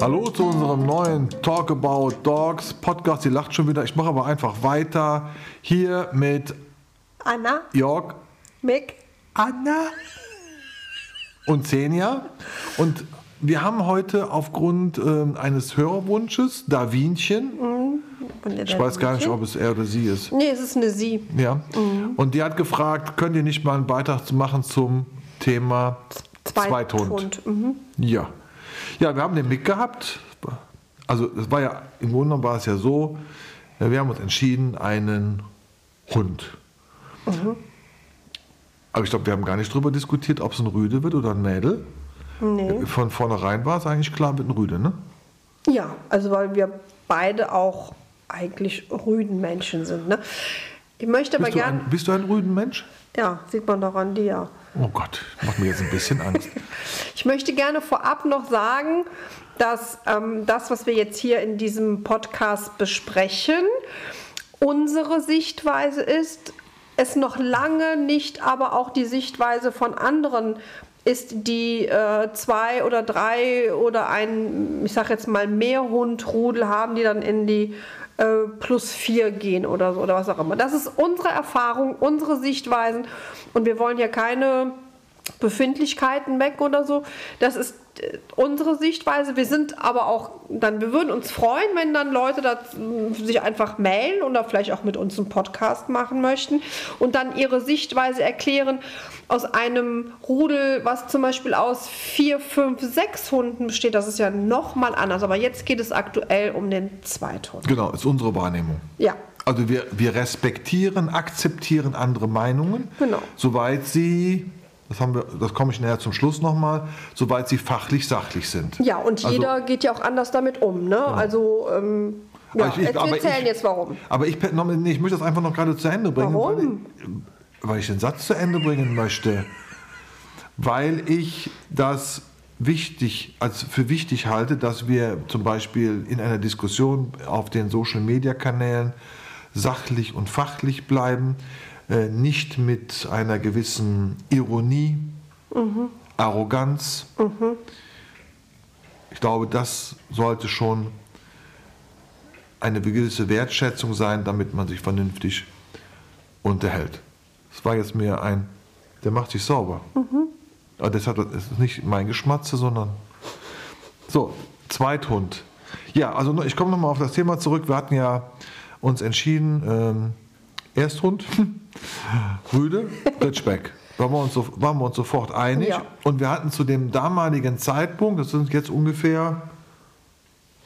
Hallo zu unserem neuen Talk About Dogs Podcast. Sie lacht schon wieder. Ich mache aber einfach weiter hier mit Anna, Jörg, Mick, Anna und Xenia. Und wir haben heute aufgrund ähm, eines Hörerwunsches Davinchen. Ich weiß gar nicht, ob es er oder sie ist. Nee, es ist eine Sie. Ja. Und die hat gefragt, könnt ihr nicht mal einen Beitrag machen zum Thema Zweithund? Zweithund. Mhm. Ja. Ja, wir haben den Mick gehabt. Also es war ja, im Grunde genommen war es ja so, wir haben uns entschieden, einen Hund. Aber ich glaube, wir haben gar nicht darüber diskutiert, ob es ein Rüde wird oder ein Mädel. Nee. Von vornherein war es eigentlich klar mit einem Rüde, ne? Ja, also weil wir beide auch eigentlich Rüdenmenschen sind. Ne? Ich möchte aber Bist du, gern. ein, bist du ein Rüdenmensch? Ja, sieht man doch an dir. Oh Gott, macht mir jetzt ein bisschen Angst. Ich möchte gerne vorab noch sagen, dass ähm, das, was wir jetzt hier in diesem Podcast besprechen, unsere Sichtweise ist, es noch lange nicht aber auch die Sichtweise von anderen ist, die äh, zwei oder drei oder ein, ich sag jetzt mal, Mehrhundrudel haben, die dann in die äh, plus vier gehen oder so oder was auch immer. Das ist unsere Erfahrung, unsere Sichtweisen und wir wollen hier keine Befindlichkeiten weg oder so. Das ist äh, unsere Sichtweise. Wir sind aber auch dann, wir würden uns freuen, wenn dann Leute da, mh, sich einfach mailen oder vielleicht auch mit uns einen Podcast machen möchten und dann ihre Sichtweise erklären aus einem Rudel, was zum Beispiel aus vier, fünf, sechs Hunden besteht. Das ist ja nochmal anders. Aber jetzt geht es aktuell um den Zweithund. Genau, ist unsere Wahrnehmung. Ja. Also wir, wir respektieren, akzeptieren andere Meinungen, Genau. soweit sie, das, haben wir, das komme ich näher zum Schluss nochmal, soweit sie fachlich sachlich sind. Ja, und Also- jeder geht ja auch anders damit um. Ne? Also, ähm, ja, ich- aber wir erzählen ich- jetzt warum. Aber ich, nee, ich möchte das einfach noch gerade zu Ende bringen. Warum? Weil ich, weil ich den Satz zu Ende bringen möchte. Weil ich das wichtig, als für wichtig halte, dass wir zum Beispiel in einer Diskussion auf den Social Media Kanälen sachlich und fachlich bleiben, äh, nicht mit einer gewissen Ironie, Arroganz. Ich glaube, das sollte schon eine gewisse Wertschätzung sein, damit man sich vernünftig unterhält. Das war jetzt mir ein, der macht sich sauber. Aber das, hat, das ist nicht mein Geschmatze, sondern so, Zweithund. Ja, also ich komme nochmal auf das Thema zurück. Wir hatten ja uns entschieden, ähm, Ersthund, Rüde, Ritschbeck. Waren wir, uns so, waren wir uns sofort einig. Ja. Und wir hatten zu dem damaligen Zeitpunkt, das sind jetzt ungefähr,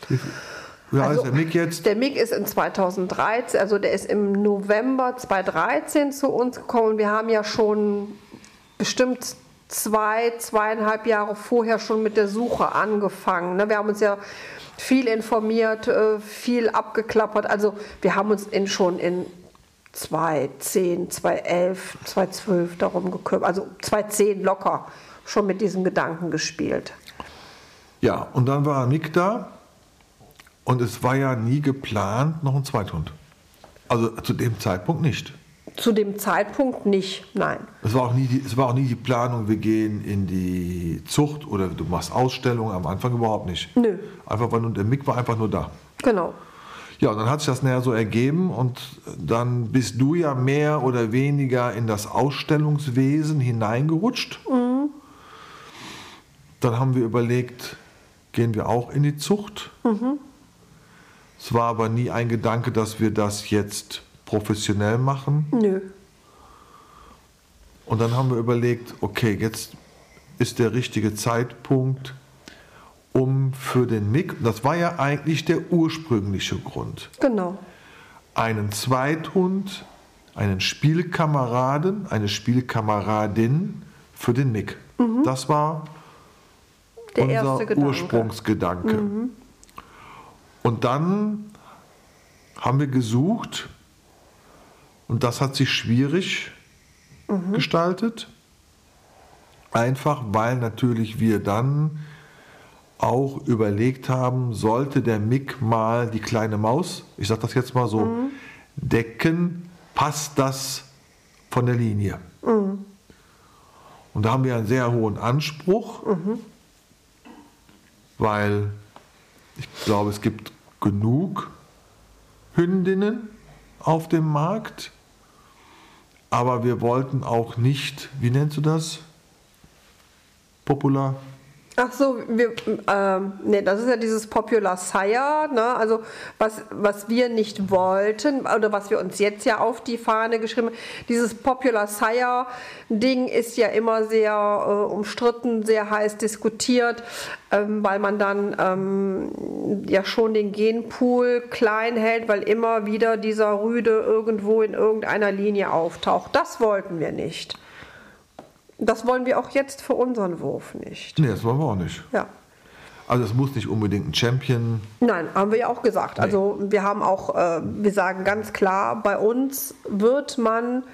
wie, ist der Mick jetzt? Der Mick ist in 2013, also der ist im November 2013 zu uns gekommen. Wir haben ja schon bestimmt zwei, zweieinhalb Jahre vorher schon mit der Suche angefangen. ne? Wir haben uns ja viel informiert, äh, viel abgeklappert. Also wir haben uns in, schon in 2010, 2011, 2012 darum gekümmert. Also 2010 locker schon mit diesem Gedanken gespielt. Ja, und dann war Mick da und es war ja nie geplant, noch ein Zweithund. Also zu dem Zeitpunkt nicht. Zu dem Zeitpunkt nicht, nein. Es war, auch nie die, es war auch nie die Planung, wir gehen in die Zucht oder du machst Ausstellungen, am Anfang überhaupt nicht. Nö. Einfach, weil nur- der Mick war einfach nur da. Genau. Ja, und dann hat sich das näher so ergeben und dann bist du ja mehr oder weniger in das Ausstellungswesen hineingerutscht. Dann haben wir überlegt, gehen wir auch in die Zucht. Es war aber nie ein Gedanke, dass wir das jetzt professionell machen. Nö. Und dann haben wir überlegt, okay, jetzt ist der richtige Zeitpunkt, um für den Mick, das war ja eigentlich der ursprüngliche Grund, Genau. einen Zweithund, einen Spielkameraden, eine Spielkameradin für den Mick. Das war Der unser Gedanke. Ursprungsgedanke. Und dann haben wir gesucht und das hat sich schwierig gestaltet. Einfach weil natürlich wir dann auch überlegt haben, sollte der Mick mal die kleine Maus, ich sage das jetzt mal so, decken, passt das von der Linie? Und da haben wir einen sehr hohen Anspruch, weil ich glaube, es gibt genug Hündinnen auf dem Markt, aber wir wollten auch nicht, wie nennst du das? Popular? Ach so, wir, ähm, nee, das ist ja dieses Popular Sire, ne? Also was, was wir nicht wollten oder was wir uns jetzt ja auf die Fahne geschrieben haben, dieses Popular Sire Ding ist ja immer sehr äh, umstritten, sehr heiß diskutiert, ähm, weil man dann ähm, ja schon den Genpool klein hält, weil immer wieder dieser Rüde irgendwo in irgendeiner Linie auftaucht. Das wollten wir nicht. Das wollen wir auch jetzt für unseren Wurf nicht. Nee, das wollen wir auch nicht. Ja. Also es muss nicht unbedingt ein Champion. Nein, haben wir ja auch gesagt. Also wir haben auch, äh, wir sagen ganz klar, bei uns wird man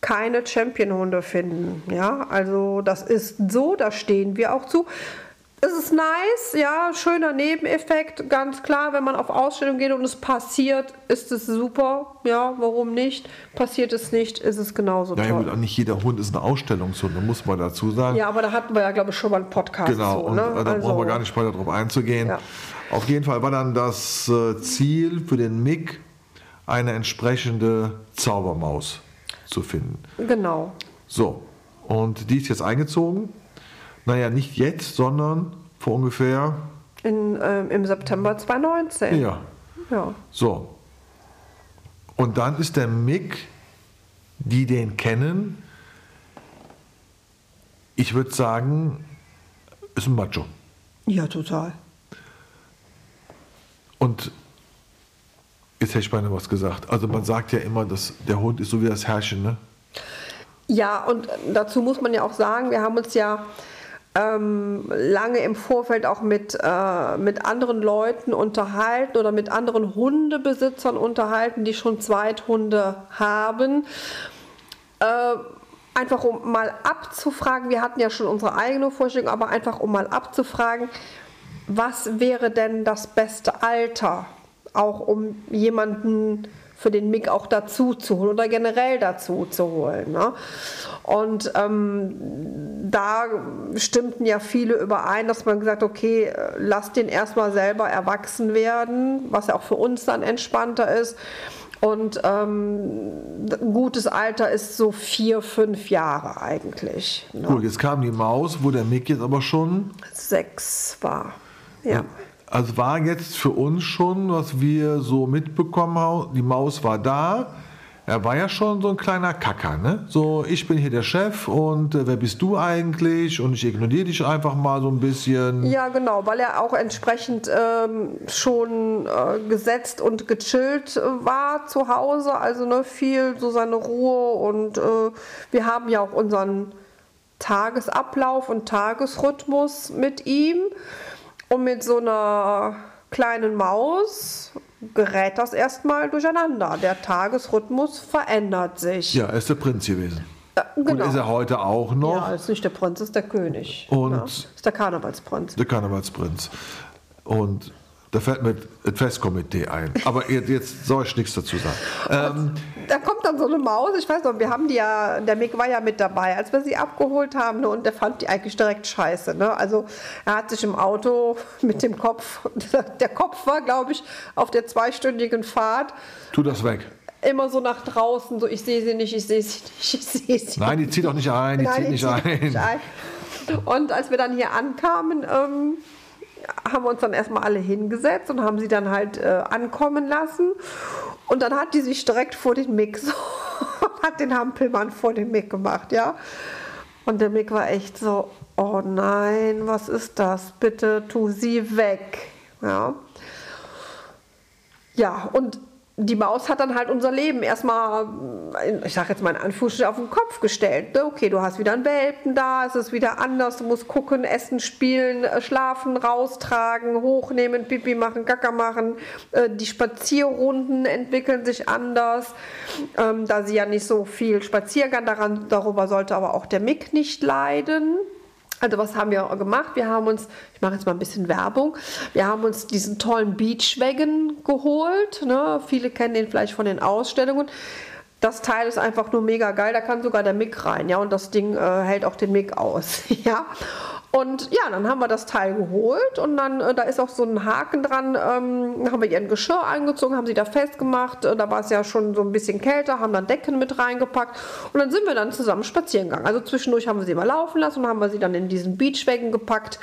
keine Champion-Hunde finden. Ja, also das ist so, da stehen wir auch zu. Es ist nice, ja, schöner Nebeneffekt, ganz klar, wenn man auf Ausstellung geht und es passiert, ist es super, ja, warum nicht? Passiert es nicht, ist es genauso Ja, toll. gut, nicht jeder Hund ist ein Ausstellungshund, da muss man dazu sagen. Ja, aber da hatten wir ja, glaube ich, schon mal einen Podcast Genau, zu. und ne? da brauchen wir gar nicht weiter drauf einzugehen. Ja. Auf jeden Fall war dann das äh, Ziel für den MIG, eine entsprechende Zaubermaus zu finden. Genau. So, und die ist jetzt eingezogen. Naja, nicht jetzt, sondern vor ungefähr, In, ähm, Im September 2019. ja, ja. so. Und dann ist der MIG, die den kennen, ich würde sagen, ist ein Macho. Ja, total. Und jetzt hätte ich beinahe was gesagt. Also man sagt ja immer, dass der Hund ist so wie das Herrchen, ne? Ja, und dazu muss man ja auch sagen, wir haben uns ja ähm, lange im Vorfeld auch mit, äh, mit anderen Leuten unterhalten oder mit anderen Hundebesitzern unterhalten, die schon Zweithunde haben. Äh, einfach um mal abzufragen, wir hatten ja schon unsere eigene Vorstellung, aber einfach um mal abzufragen, was wäre denn das beste Alter, auch um jemanden für den MIG auch dazu zu holen oder generell dazu zu holen. Ne? Und ähm, da stimmten ja viele überein, dass man gesagt okay, äh, lass den erstmal selber erwachsen werden, was ja auch für uns dann entspannter ist. Und ähm, ein gutes Alter ist so vier, fünf Jahre eigentlich. Ne? Gut, jetzt kam die Maus, wo der Mick jetzt aber schon, Sechs war. Ja. also war jetzt für uns schon, was wir so mitbekommen haben, die Maus war da. Er war ja schon so ein kleiner Kacker, ne? So, ich bin hier der Chef und äh, wer bist du eigentlich? Und ich ignoriere dich einfach mal so ein bisschen. Ja, genau, weil er auch entsprechend ähm, schon äh, gesetzt und gechillt äh, war zu Hause. Also ne, viel so seine Ruhe und äh, wir haben ja auch unseren Tagesablauf und Tagesrhythmus mit ihm. Und mit so einer kleinen Maus gerät das erstmal durcheinander. Der Tagesrhythmus verändert sich. Ja, er ist der Prinz gewesen. Äh, Und genau. ist er heute auch noch. Ja, ist nicht der Prinz, ist der König. Und- ne? Ist der Karnevalsprinz. Der Karnevalsprinz. Und da fällt mir das Festkomitee ein. Aber jetzt, jetzt soll ich nichts dazu sagen. Ähm, Da kommt dann so eine Maus, ich weiß noch, wir haben die ja, der Mick war ja mit dabei, als wir sie abgeholt haben ne, und der fand die eigentlich direkt scheiße. Ne? Also er hat sich im Auto mit dem Kopf, der Kopf war, glaube ich, auf der zweistündigen Fahrt tu das weg. immer so nach draußen, so ich sehe sie nicht, ich sehe sie nicht, ich sehe sie Nein, die zieht doch nicht ein, die Nein, zieht die nicht zieht ein. nicht ein. Und als wir dann hier ankamen, ähm, haben wir uns dann erstmal alle hingesetzt und haben sie dann halt äh, ankommen lassen. Und dann hat die sich direkt vor den Mick, so, hat den Hampelmann vor den Mick gemacht, ja. Und der Mick war echt so, oh nein, was ist das? Bitte tu sie weg. Ja. Ja, und die Maus hat dann halt unser Leben erstmal, ich sage jetzt mal in Anführungsstrichen, auf den Kopf gestellt. Ne? Okay, du hast wieder einen Welpen da, es ist wieder anders, du musst gucken, essen, spielen, äh, schlafen, raustragen, hochnehmen, Pipi machen, Gacker machen. Äh, Die Spazierrunden entwickeln sich anders, ähm, da sie ja nicht so viel spazieren kann. Daran, darüber sollte aber auch der Mick nicht leiden. Also was haben wir gemacht? Wir haben uns, ich mache jetzt mal ein bisschen Werbung, wir haben uns diesen tollen Beachwagon geholt. Ne? Viele kennen den vielleicht von den Ausstellungen. Das Teil ist einfach nur mega geil, da kann sogar der Mick rein, ja, und das Ding äh, hält auch den Mick aus, ja. Und ja, dann haben wir das Teil geholt und dann, äh, da ist auch so ein Haken dran, ähm, haben wir ihren Geschirr eingezogen, haben sie da festgemacht, äh, da war es ja schon so ein bisschen kälter, haben dann Decken mit reingepackt und dann sind wir dann zusammen spazieren gegangen. Also zwischendurch haben wir sie mal laufen lassen und haben wir sie dann in diesen Beachwagen gepackt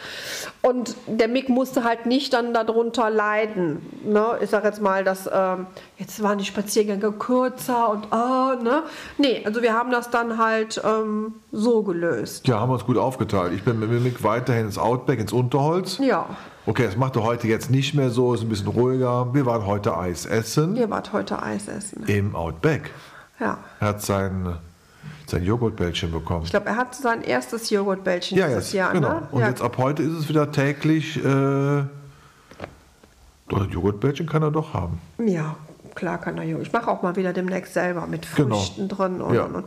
und der Mick musste halt nicht dann darunter leiden. Ne? Ich sage jetzt mal, dass ähm, jetzt waren die Spaziergänge kürzer und oh, ne? Nee, also wir haben das dann halt ähm, so gelöst. Ja, haben wir uns gut aufgeteilt. Ich bin mit dem Mick weiterhin ins Outback, ins Unterholz. Ja. Okay, das macht er heute jetzt nicht mehr so, ist ein bisschen ruhiger. Wir waren heute Eis essen Ihr wart heute Eis essen. im Outback. Ja. Er hat sein, sein Joghurtbällchen bekommen. Ich glaube, er hat sein erstes Joghurtbällchen ja, dieses jetzt, Jahr. genau. Ne? Und ja. jetzt ab heute ist es wieder täglich. Äh, ein Joghurtbällchen kann er doch haben. ja, klar kann er Joghurt. Ich mache auch mal wieder demnächst selber mit Genau. Früchten drin. Und, Ja. und, und.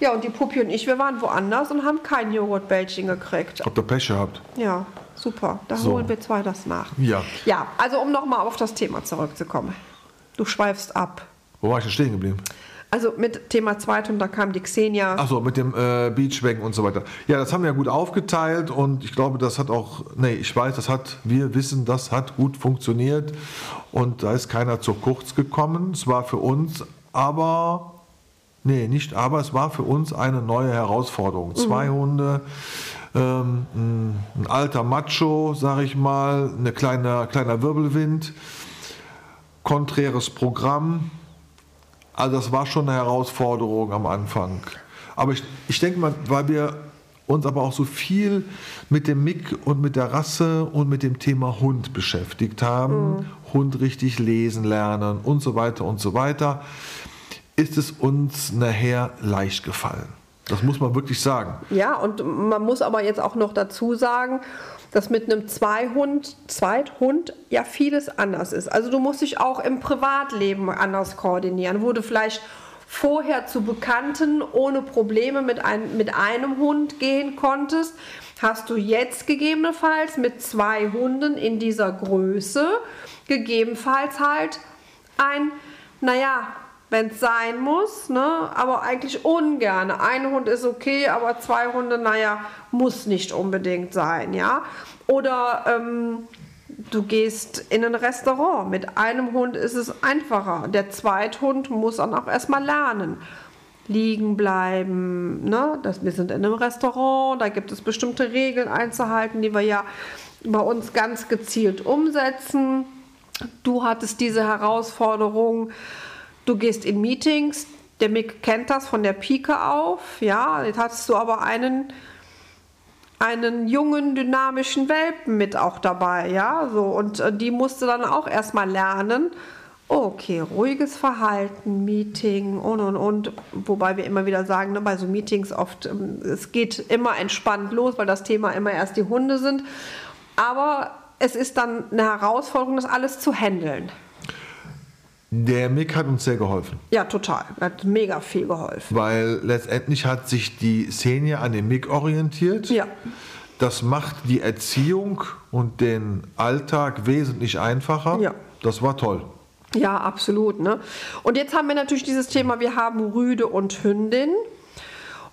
Ja, und die Puppi und ich, wir waren woanders und haben kein Joghurtbällchen gekriegt. Habt ihr Pech gehabt? Ja, super. Da So. holen wir zwei das nach. Ja. Ja, also um nochmal auf das Thema zurückzukommen. Du schweifst ab. Wo war ich denn stehen geblieben? Also mit Thema Zweithund, da kam die Xenia. Achso, mit dem äh, Beachwagen und so weiter. Ja, das haben wir ja gut aufgeteilt und ich glaube, das hat auch, nee, ich weiß, das hat, wir wissen, das hat gut funktioniert und da ist keiner zu kurz gekommen. Es war für uns aber, nee, nicht aber, es war für uns eine neue Herausforderung. Zwei Hunde, ähm, ein, alter Macho, sag ich mal, ein kleiner, kleiner Wirbelwind, konträres Programm. Also das war schon eine Herausforderung am Anfang. Aber ich, ich denke mal, weil wir uns aber auch so viel mit dem Mick und mit der Rasse und mit dem Thema Hund beschäftigt haben, Hund richtig lesen lernen und so weiter und so weiter, ist es uns nachher leicht gefallen. Das muss man wirklich sagen. Ja, und man muss aber jetzt auch noch dazu sagen, dass mit einem Zweihund, Zweithund ja vieles anders ist. Also du musst dich auch im Privatleben anders koordinieren, du vielleicht vorher zu Bekannten ohne Probleme mit, ein, mit einem Hund gehen konntest, hast du jetzt gegebenenfalls mit zwei Hunden in dieser Größe gegebenenfalls halt ein, naja, wenn es sein muss, ne? aber eigentlich ungern. Ein Hund ist okay, aber zwei Hunde, naja, muss nicht unbedingt sein, ja. Oder ähm, du gehst in ein Restaurant. Mit einem Hund ist es einfacher. Der Zweithund muss dann auch erstmal lernen. Liegen bleiben, ne? Das, wir sind in einem Restaurant, da gibt es bestimmte Regeln einzuhalten, die wir ja bei uns ganz gezielt umsetzen. Du hattest diese Herausforderung, du gehst in Meetings, der Mick kennt das von der Pike auf, ja, jetzt hattest du aber einen, einen jungen, dynamischen Welpen mit auch dabei, ja, so, und äh, die musste dann auch erstmal lernen, okay, ruhiges Verhalten, Meeting und und und, wobei wir immer wieder sagen, ne, bei so Meetings oft, ähm, es geht immer entspannt los, weil das Thema immer erst die Hunde sind, aber es ist dann eine Herausforderung, das alles zu handeln. Der Mick hat uns sehr geholfen, Ja, total. Hat mega viel geholfen. weil letztendlich hat sich die Xenia an dem Mick orientiert. Ja. Das macht die Erziehung und den Alltag wesentlich einfacher. Ja. Das war toll. Ja, absolut. Ne? Und jetzt haben wir natürlich dieses Thema, wir haben Rüde und Hündin.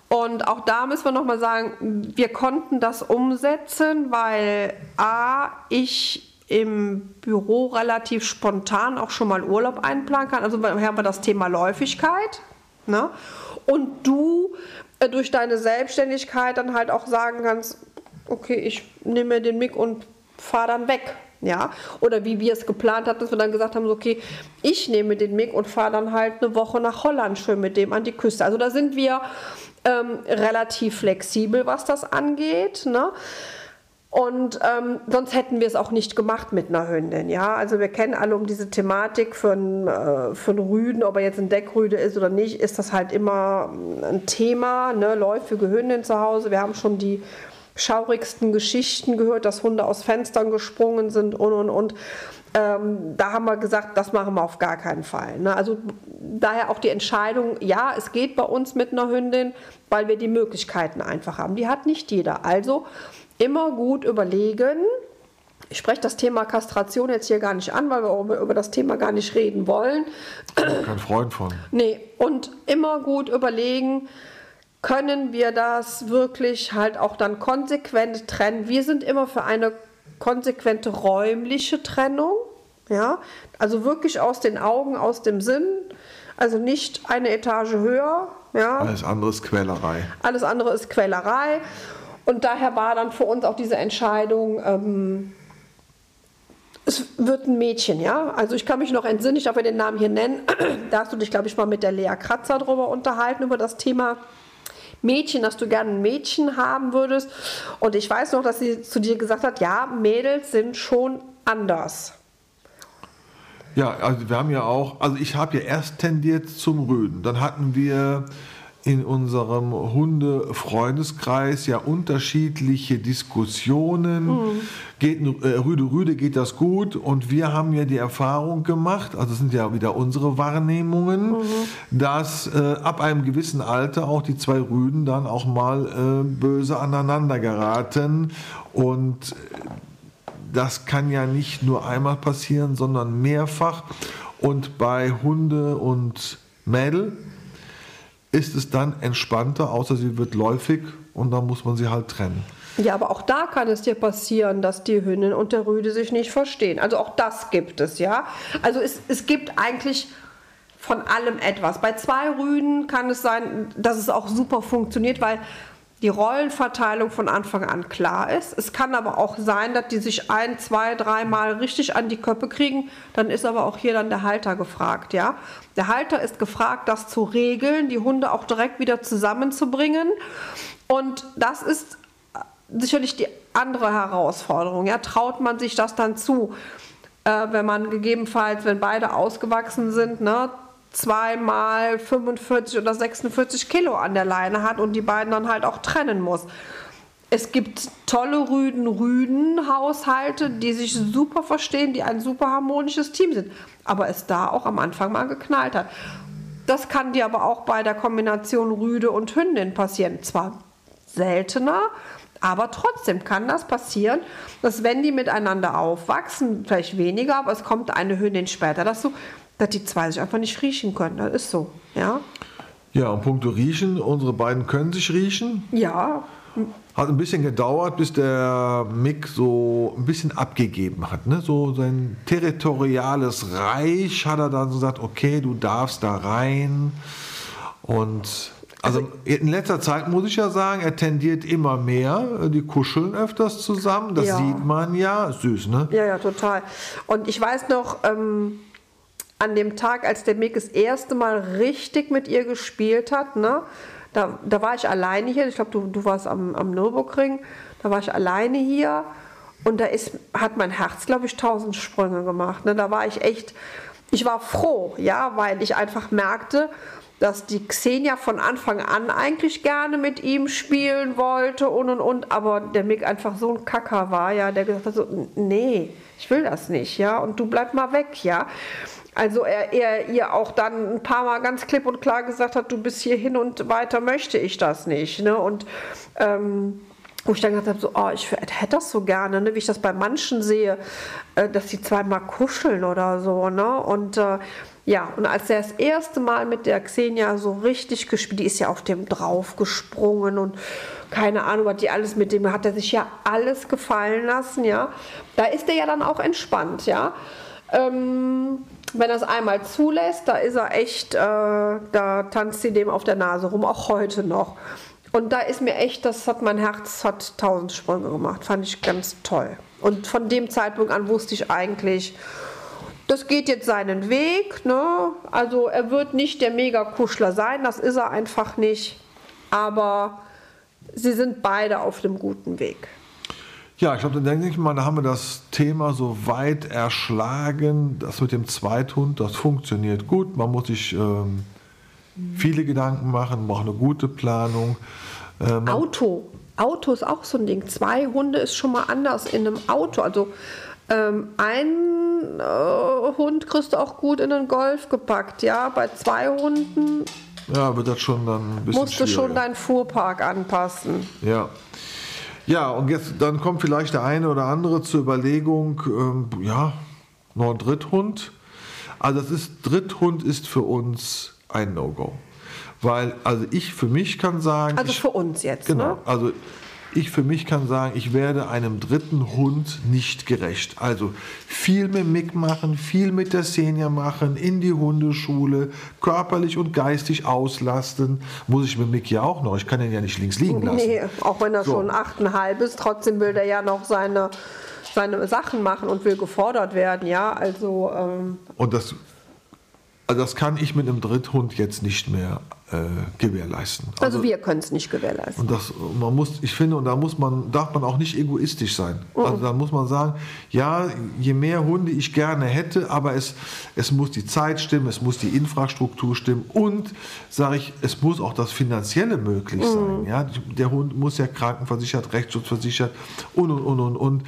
Und auch da müssen wir nochmal sagen, wir konnten das umsetzen, weil A, ich im Büro relativ spontan auch schon mal Urlaub einplanen kann. Also haben wir das Thema Läufigkeit. Ne? Und du äh, durch deine Selbstständigkeit dann halt auch sagen kannst, okay, ich nehme den Mick und fahre dann weg. Ja, oder wie wir es geplant hatten, dass wir dann gesagt haben, so, okay, ich nehme den Mick und fahre dann halt eine Woche nach Holland schön mit dem an die Küste. Also da sind wir ähm, relativ flexibel, was das angeht. Ne? Und ähm, sonst hätten wir es auch nicht gemacht mit einer Hündin. Ja, also wir kennen alle um diese Thematik für einen, äh, für einen Rüden, ob er jetzt ein Deckrüde ist oder nicht, ist das halt immer ein Thema. Ne? Läufige Hündin zu Hause. Wir haben schon die schaurigsten Geschichten gehört, dass Hunde aus Fenstern gesprungen sind und und und. Ähm, da haben wir gesagt, das machen wir auf gar keinen Fall. Ne? Also daher auch die Entscheidung, ja, es geht bei uns mit einer Hündin, weil wir die Möglichkeiten einfach haben. Die hat nicht jeder. Also immer gut überlegen. Ich spreche das Thema Kastration jetzt hier gar nicht an, weil wir über das Thema gar nicht reden wollen. Kein Freund von. Nee, und immer gut überlegen, können wir das wirklich halt auch dann konsequent trennen. Wir sind immer für eine konsequente räumliche Trennung, ja, also wirklich aus den Augen, aus dem Sinn, also nicht eine Etage höher, ja. Alles andere ist Quälerei. Alles andere ist Quälerei und daher war dann für uns auch diese Entscheidung, ähm, es wird ein Mädchen, ja. Also ich kann mich noch entsinnen, ich darf ja den Namen hier nennen. da hast du dich, glaube ich, mal mit der Lea Kratzer drüber unterhalten, über das Thema Mädchen, dass du gerne ein Mädchen haben würdest. Und ich weiß noch, dass sie zu dir gesagt hat, ja, Mädels sind schon anders. Ja, also wir haben ja auch, also ich habe ja erst tendiert zum Rüden. Dann hatten wir in unserem Hunde-Freundeskreis ja unterschiedliche Diskussionen. Mhm. Geht, äh, Rüde, Rüde geht das gut und wir haben ja die Erfahrung gemacht, also das sind ja wieder unsere Wahrnehmungen, mhm. dass äh, ab einem gewissen Alter auch die zwei Rüden dann auch mal äh, böse aneinander geraten und das kann ja nicht nur einmal passieren, sondern mehrfach und bei Hunde und Mädel ist es dann entspannter, außer sie wird läufig und dann muss man sie halt trennen. Ja, aber auch da kann es dir passieren, dass die Hündin und der Rüde sich nicht verstehen. Also auch das gibt es, ja. Also es, es gibt eigentlich von allem etwas. Bei zwei Rüden kann es sein, dass es auch super funktioniert, weil die Rollenverteilung von Anfang an klar ist. Es kann aber auch sein, dass die sich ein, zwei, dreimal richtig an die Köppe kriegen. Dann ist aber auch hier dann der Halter gefragt, ja. Der Halter ist gefragt, das zu regeln, die Hunde auch direkt wieder zusammenzubringen. Und das ist sicherlich die andere Herausforderung. Ja, traut man sich das dann zu, äh, wenn man gegebenenfalls, wenn beide ausgewachsen sind, ne, zweimal 45 oder 46 Kilo an der Leine hat und die beiden dann halt auch trennen muss. Es gibt tolle Rüden-Rüden-Haushalte, die sich super verstehen, die ein super harmonisches Team sind. Aber es da auch am Anfang mal geknallt hat. Das kann dir aber auch bei der Kombination Rüde und Hündin passieren. Zwar seltener, aber trotzdem kann das passieren, dass wenn die miteinander aufwachsen, vielleicht weniger, aber es kommt eine Hündin später dazu, dass die zwei sich einfach nicht riechen können. Das ist so, ja. Ja, und punkto Riechen, unsere beiden können sich riechen. Ja. Hat ein bisschen gedauert, bis der Mick so ein bisschen abgegeben hat. Ne? So sein territoriales Reich hat er dann so gesagt, okay, du darfst da rein. Und also, also in letzter Zeit muss ich ja sagen, er tendiert immer mehr. Die kuscheln öfters zusammen. Das ja. sieht man ja. Süß, ne? Ja, ja, total. Und ich weiß noch, ähm, an dem Tag, als der Mick das erste Mal richtig mit ihr gespielt hat, ne, da, da war ich alleine hier. Ich glaube, du, du warst am, am Nürburgring. Da war ich alleine hier. Und da ist, hat mein Herz, glaube ich, tausend Sprünge gemacht. Ne? Da war ich echt, ich war froh, ja, weil ich einfach merkte, dass die Xenia von Anfang an eigentlich gerne mit ihm spielen wollte und und und, aber der Mick einfach so ein Kacker war, ja, der gesagt hat so, nee, ich will das nicht, ja, und du bleib mal weg, ja. Also er, er ihr auch dann ein paar Mal ganz klipp und klar gesagt hat, du bist hier hin und weiter möchte ich das nicht. Ne? Und ähm, wo ich dann gesagt habe, so, oh, ich hätte das so gerne, ne? wie ich das bei manchen sehe, äh, dass sie zweimal kuscheln oder so. Ne? Und äh, ja, und als er das erste Mal mit der Xenia so richtig gespielt, die ist ja auf dem drauf gesprungen und keine Ahnung, was die alles mit dem hat er sich ja alles gefallen lassen, ja. Da ist er ja dann auch entspannt, ja. Ähm, wenn er es einmal zulässt, da ist er echt, äh, da tanzt sie dem auf der Nase rum, auch heute noch. Und da ist mir echt, das hat mein Herz hat tausend Sprünge gemacht, fand ich ganz toll. Und von dem Zeitpunkt an wusste ich eigentlich, das geht jetzt seinen Weg. Ne? Also er wird nicht der Mega-Kuschler sein, das ist er einfach nicht. Aber sie sind beide auf dem guten Weg. Ja, ich glaube, dann denke ich mal, da haben wir das Thema so weit erschlagen. Das mit dem Zweithund, das funktioniert gut. Man muss sich ähm, viele Gedanken machen, braucht eine gute Planung. Ähm, Auto. Auto ist auch so ein Ding. Zwei Hunde ist schon mal anders in einem Auto. Also ähm, ein äh, Hund kriegst du auch gut in den Golf gepackt, ja. Bei zwei Hunden Ja, wird das schon dann ein bisschen musst du schon deinen Fuhrpark anpassen. Ja. Ja, und jetzt dann kommt vielleicht der eine oder andere zur Überlegung, ähm, ja, noch ein Dritthund. Also das ist, Dritthund ist für uns ein No-Go. Weil, also ich für mich kann sagen, Also ich, für uns jetzt, genau, ne? also ich für mich kann sagen, ich werde einem dritten Hund nicht gerecht. Also viel mit Mick machen, viel mit der Senior machen, in die Hundeschule, körperlich und geistig auslasten. Muss ich mit Mick ja auch noch. Ich kann ihn ja nicht links liegen lassen. Nee, auch wenn er So. schon achteinhalb ist, trotzdem will der ja noch seine, seine Sachen machen und will gefordert werden, ja. Also ähm, Und das, also das kann ich mit einem Dritthund jetzt nicht mehr äh, gewährleisten. Also, wir können es nicht gewährleisten. Und das, man muss, ich finde, und da muss man, darf man auch nicht egoistisch sein. Also da muss man sagen, ja, je mehr Hunde ich gerne hätte, aber es, es muss die Zeit stimmen, es muss die Infrastruktur stimmen und, sage ich, es muss auch das Finanzielle möglich sein. Ja? Der Hund muss ja krankenversichert, rechtsschutzversichert und, und, und, und, und.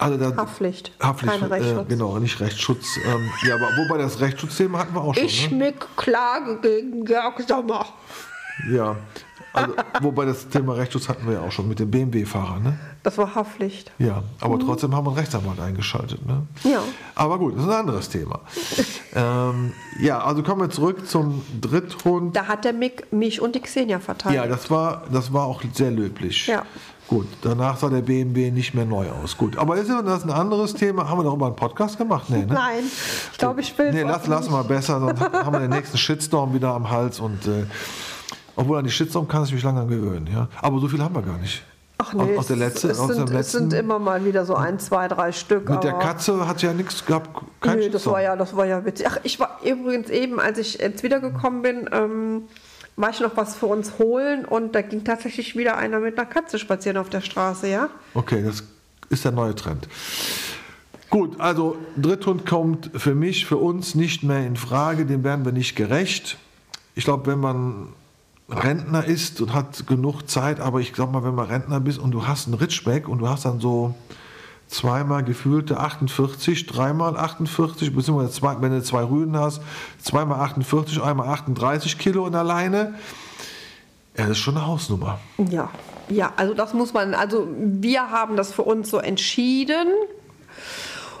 Also da, Haftpflicht, Haftpflicht, keine äh, Rechtsschutz. genau, nicht Rechtsschutz. Ähm, ja, aber wobei das Rechtsschutzthema hatten wir auch schon. Ich ne? mit Klage gegen Georg Sommer. Ja, also, wobei das Thema Rechtsschutz hatten wir ja auch schon mit dem BMW-Fahrer, ne? Das war Haftpflicht. Ja, aber trotzdem haben wir einen Rechtsanwalt eingeschaltet, ne? Ja. Aber gut, das ist ein anderes Thema. ähm, ja, also kommen wir zurück zum Dritthund. Da hat der Mick mich und die Xenia verteidigt. Ja, das war, das war auch sehr löblich. Ja. Gut, danach sah der BMW nicht mehr neu aus. Gut, aber ist das ein anderes Thema? Haben wir darüber einen Podcast gemacht? Nee, ne? Nein, ich glaube, ich will Nee, lass, lass mal besser, sonst haben wir den nächsten Shitstorm wieder am Hals und äh, obwohl an die Shitstorm kann ich mich lange gewöhnen, ja. Aber so viel haben wir gar nicht. Ach nee, aus, der letzte, es, aus sind, dem es sind letzten. immer mal wieder so ein, zwei, drei Stück. Mit der Katze hat ja nichts gehabt. Kein Nö, das war ja, das war ja witzig. Ach, ich war übrigens eben, als ich jetzt wiedergekommen bin, ähm, war ich noch was für uns holen und da ging tatsächlich wieder einer mit einer Katze spazieren auf der Straße, ja? Okay, das ist der neue Trend. Gut, also Dritthund kommt für mich, für uns nicht mehr in Frage, dem werden wir nicht gerecht. Ich glaube, wenn man Rentner ist und hat genug Zeit, aber ich sag mal, wenn man Rentner bist und du hast einen Ritschbeck und du hast dann so zweimal gefühlte 48, dreimal 48, beziehungsweise zwei, wenn du zwei Rüden hast, zweimal 48, einmal 38 Kilo in der Leine, ja, das ist schon eine Hausnummer. Ja, ja, also das muss man, also wir haben das für uns so entschieden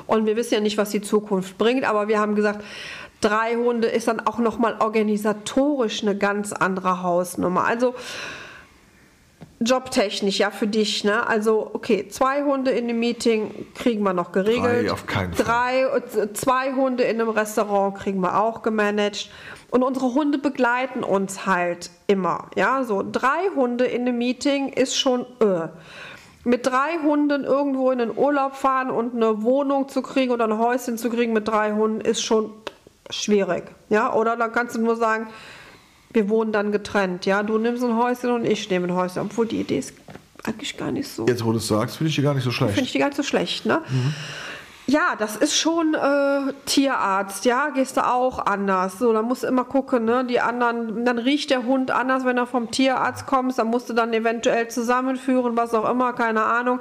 und wir wissen ja nicht, was die Zukunft bringt, aber wir haben gesagt, drei Hunde ist dann auch nochmal organisatorisch eine ganz andere Hausnummer. Also jobtechnisch, ja, für dich, ne? Also, okay, zwei Hunde in einem Meeting kriegen wir noch geregelt. Drei auf keinen Fall. Drei, äh, zwei Hunde in einem Restaurant kriegen wir auch gemanagt. Und unsere Hunde begleiten uns halt immer, ja? So, drei Hunde in einem Meeting ist schon, äh. Mit drei Hunden irgendwo in den Urlaub fahren und eine Wohnung zu kriegen oder ein Häuschen zu kriegen mit drei Hunden ist schon schwierig, ja? Oder dann kannst du nur sagen, wir wohnen dann getrennt, ja. Du nimmst ein Häuschen und ich nehme ein Häuschen. Obwohl die Idee ist eigentlich gar nicht so. Jetzt, wo du es sagst, finde ich die gar nicht so schlecht. Finde ich die gar nicht so schlecht, ne? Ja, das ist schon äh, Tierarzt, ja, gehst du auch anders. So, da musst du immer gucken, ne? Die anderen, dann riecht der Hund anders, wenn er vom Tierarzt kommt, dann musst du dann eventuell zusammenführen, was auch immer, keine Ahnung.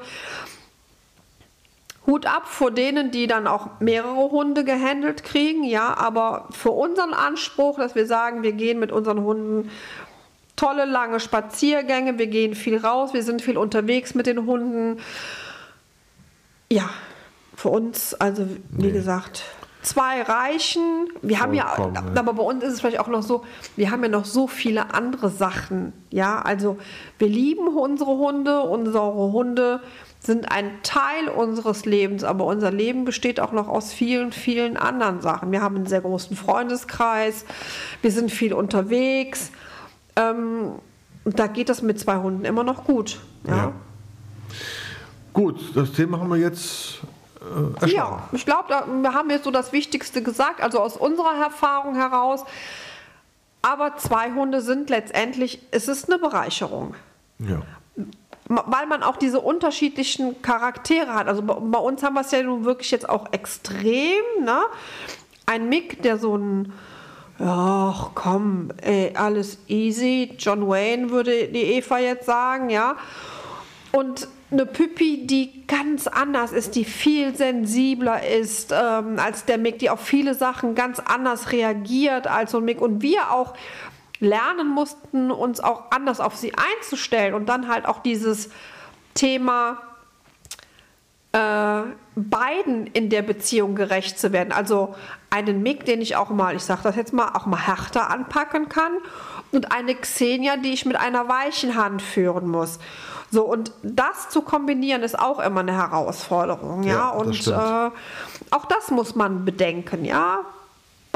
Hut ab vor denen, die dann auch mehrere Hunde gehandelt kriegen, ja, aber für unseren Anspruch, dass wir sagen, wir gehen mit unseren Hunden tolle lange Spaziergänge, wir gehen viel raus, wir sind viel unterwegs mit den Hunden. Ja, für uns, also wie Nee. gesagt, zwei reichen. Wir haben ja, Vollkommen, ja. aber bei uns ist es vielleicht auch noch so, wir haben ja noch so viele andere Sachen. Ja, also wir lieben unsere Hunde, unsere Hunde sind ein Teil unseres Lebens, aber unser Leben besteht auch noch aus vielen, vielen anderen Sachen. Wir haben einen sehr großen Freundeskreis, wir sind viel unterwegs. Ähm, da geht das mit zwei Hunden immer noch gut. Ja, Ja. Gut, das Thema haben wir jetzt äh. Ja, ich glaube, wir haben jetzt so das Wichtigste gesagt, also aus unserer Erfahrung heraus. Aber zwei Hunde sind letztendlich, es ist eine Bereicherung. Ja. Weil man auch diese unterschiedlichen Charaktere hat. Also bei, bei uns haben wir es ja nun wirklich jetzt auch extrem. Ne? Ein Mick, der so ein, ach komm, ey, alles easy. John Wayne würde die Eva jetzt sagen, ja. Und eine Püppi, die ganz anders ist, die viel sensibler ist ähm, als der Mick, die auf viele Sachen ganz anders reagiert als so ein Mick und wir auch lernen mussten, uns auch anders auf sie einzustellen und dann halt auch dieses Thema äh, beiden in der Beziehung gerecht zu werden. Also einen Mick, den ich auch mal, ich sage das jetzt mal, auch mal härter anpacken kann und eine Xenia, die ich mit einer weichen Hand führen muss. So, und das zu kombinieren ist auch immer eine Herausforderung, ja. Ja, das und stimmt. äh, auch das muss man bedenken, ja.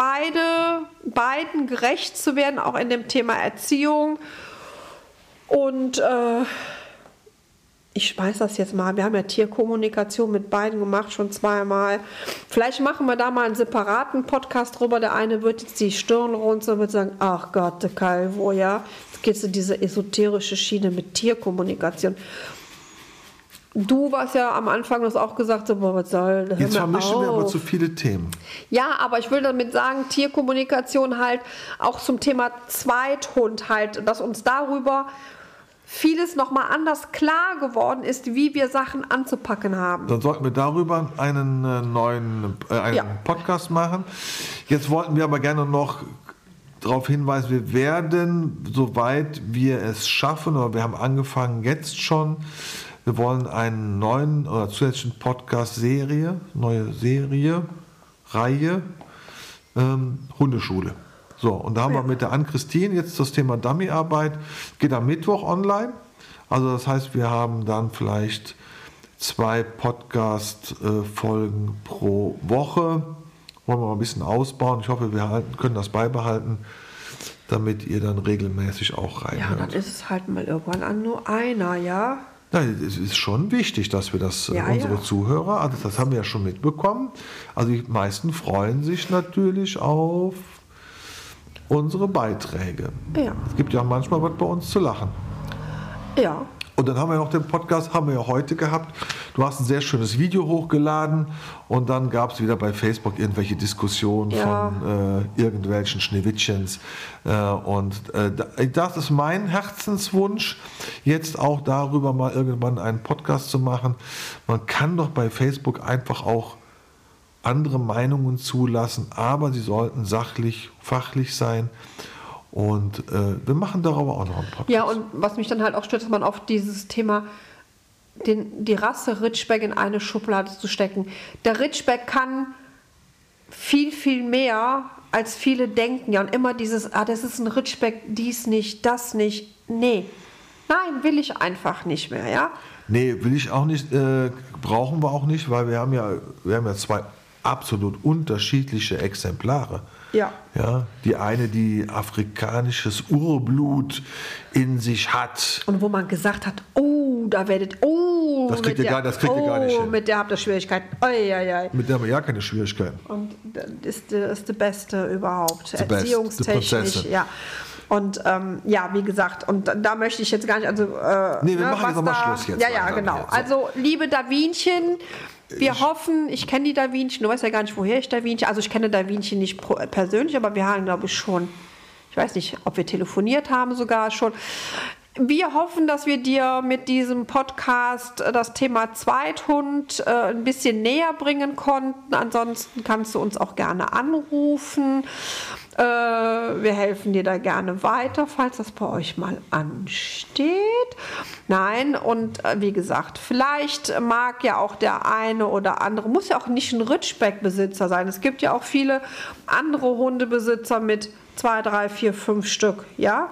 Beide, beiden gerecht zu werden, auch in dem Thema Erziehung. Und äh, ich schmeiß das jetzt mal. Wir haben ja Tierkommunikation mit beiden gemacht, schon zweimal. Vielleicht machen wir da mal einen separaten Podcast drüber. Der eine wird jetzt die Stirn runter und wird sagen, ach Gott, der Calvo, ja. Jetzt geht es in diese esoterische Schiene mit Tierkommunikation. Du warst ja am Anfang das auch gesagt, so, boah, was soll, hör Jetzt vermischen wir aber zu viele Themen. Ja, aber ich will damit sagen, Tierkommunikation halt auch zum Thema Zweithund halt, dass uns darüber vieles nochmal anders klar geworden ist, wie wir Sachen anzupacken haben. Dann sollten wir darüber einen äh, neuen äh, einen Ja. Podcast machen. Jetzt wollten wir aber gerne noch darauf hinweisen, wir werden, soweit wir es schaffen, oder wir haben angefangen jetzt schon, wir wollen einen neuen oder zusätzlichen Podcast-Serie, neue Serie, Reihe, ähm, Hundeschule. So, und da haben wir mit der Ann-Christine jetzt das Thema Dummyarbeit, geht am Mittwoch online. Also das heißt, wir haben dann vielleicht zwei Podcast-Folgen pro Woche. Wollen wir mal ein bisschen ausbauen. Ich hoffe, wir halten, können das beibehalten, damit ihr dann regelmäßig auch Ja, dann reinhört. ist es halt mal irgendwann an nur einer, ja. Ja, es ist schon wichtig, dass wir das, äh, Ja, unsere ja. Zuhörer, also das haben wir ja schon mitbekommen. Also die meisten freuen sich natürlich auf unsere Beiträge. Ja. Es gibt ja manchmal was bei uns zu lachen. Ja. Und dann haben wir noch den Podcast, haben wir ja heute gehabt. Du hast ein sehr schönes Video hochgeladen und dann gab es wieder bei Facebook irgendwelche Diskussionen Ja. von äh, irgendwelchen Schneewittchens. Äh, und äh, da- das ist mein Herzenswunsch, jetzt auch darüber mal irgendwann einen Podcast zu machen. Man kann doch bei Facebook einfach auch andere Meinungen zulassen, aber sie sollten sachlich, fachlich sein. Und äh, wir machen darüber auch noch einen Podcast. Ja, und was mich dann halt auch stört, ist man auf dieses Thema, den, die Rasse Ritschbeck in eine Schublade zu stecken. Der Ritschbeck kann viel, viel mehr, als viele denken. Ja, und immer dieses, ah, das ist ein Ritschbeck, dies nicht, das nicht. Nee. Nein, will ich einfach nicht mehr, ja. Nee, will ich auch nicht, äh, brauchen wir auch nicht, weil wir haben ja, wir haben ja zwei absolut unterschiedliche Exemplare. Ja. Ja, die eine, die afrikanisches Urblut in sich hat. Und wo man gesagt hat, oh, da werdet, oh, Das kriegt mit ihr gar- das kriegt ihr gar nicht oh, hin. mit der habt ihr Schwierigkeiten. Oi, oi, oi. Mit der haben wir ja keine Schwierigkeiten. Und das ist die, ist die beste überhaupt. The best, the Erziehungstechnisch, ja. Und ähm, ja, wie gesagt, und da, da möchte ich jetzt gar nicht, also. Äh, Nee, wir machen was jetzt noch mal da- Schluss jetzt Ja, ja, genau. hier, so. Also, liebe Davinchen, wir hoffen, ich kenne die Davinchen, du weißt ja gar nicht, woher ich Davinchen, also ich kenne Davinchen nicht pro, persönlich, aber wir haben, glaube ich, schon, ich weiß nicht, ob wir telefoniert haben sogar schon. Wir hoffen, dass wir dir mit diesem Podcast äh, das Thema Zweithund äh, ein bisschen näher bringen konnten. Ansonsten kannst du uns auch gerne anrufen. Äh, wir helfen dir da gerne weiter, falls das bei euch mal ansteht. Nein, und äh, wie gesagt, vielleicht mag ja auch der eine oder andere, muss ja auch nicht ein Ritschbeck-Besitzer sein. Es gibt ja auch viele andere Hundebesitzer mit zwei, drei, vier, fünf Stück, ja?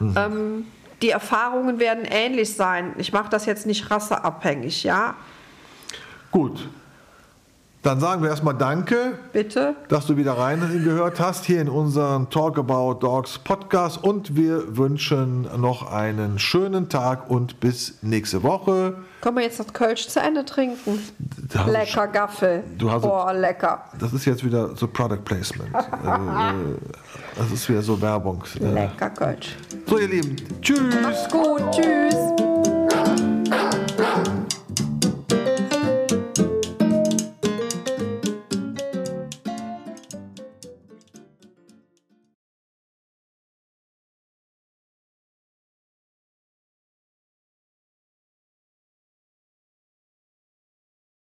Ähm, die Erfahrungen werden ähnlich sein. Ich mache das jetzt nicht rasseabhängig, ja? Gut. Dann sagen wir erstmal Danke, Bitte? dass du wieder reingehört hast hier in unseren Talk About Dogs Podcast und wir wünschen noch einen schönen Tag und bis nächste Woche. Können wir jetzt das Kölsch zu Ende trinken? Da Lecker Gaffel. Du hast- oh, lecker. Das ist jetzt wieder so Product Placement. äh, äh, das ist wieder so Werbung. Äh, Lecker Kölsch. So, ihr Lieben, tschüss. Mach's gut. Tschüss.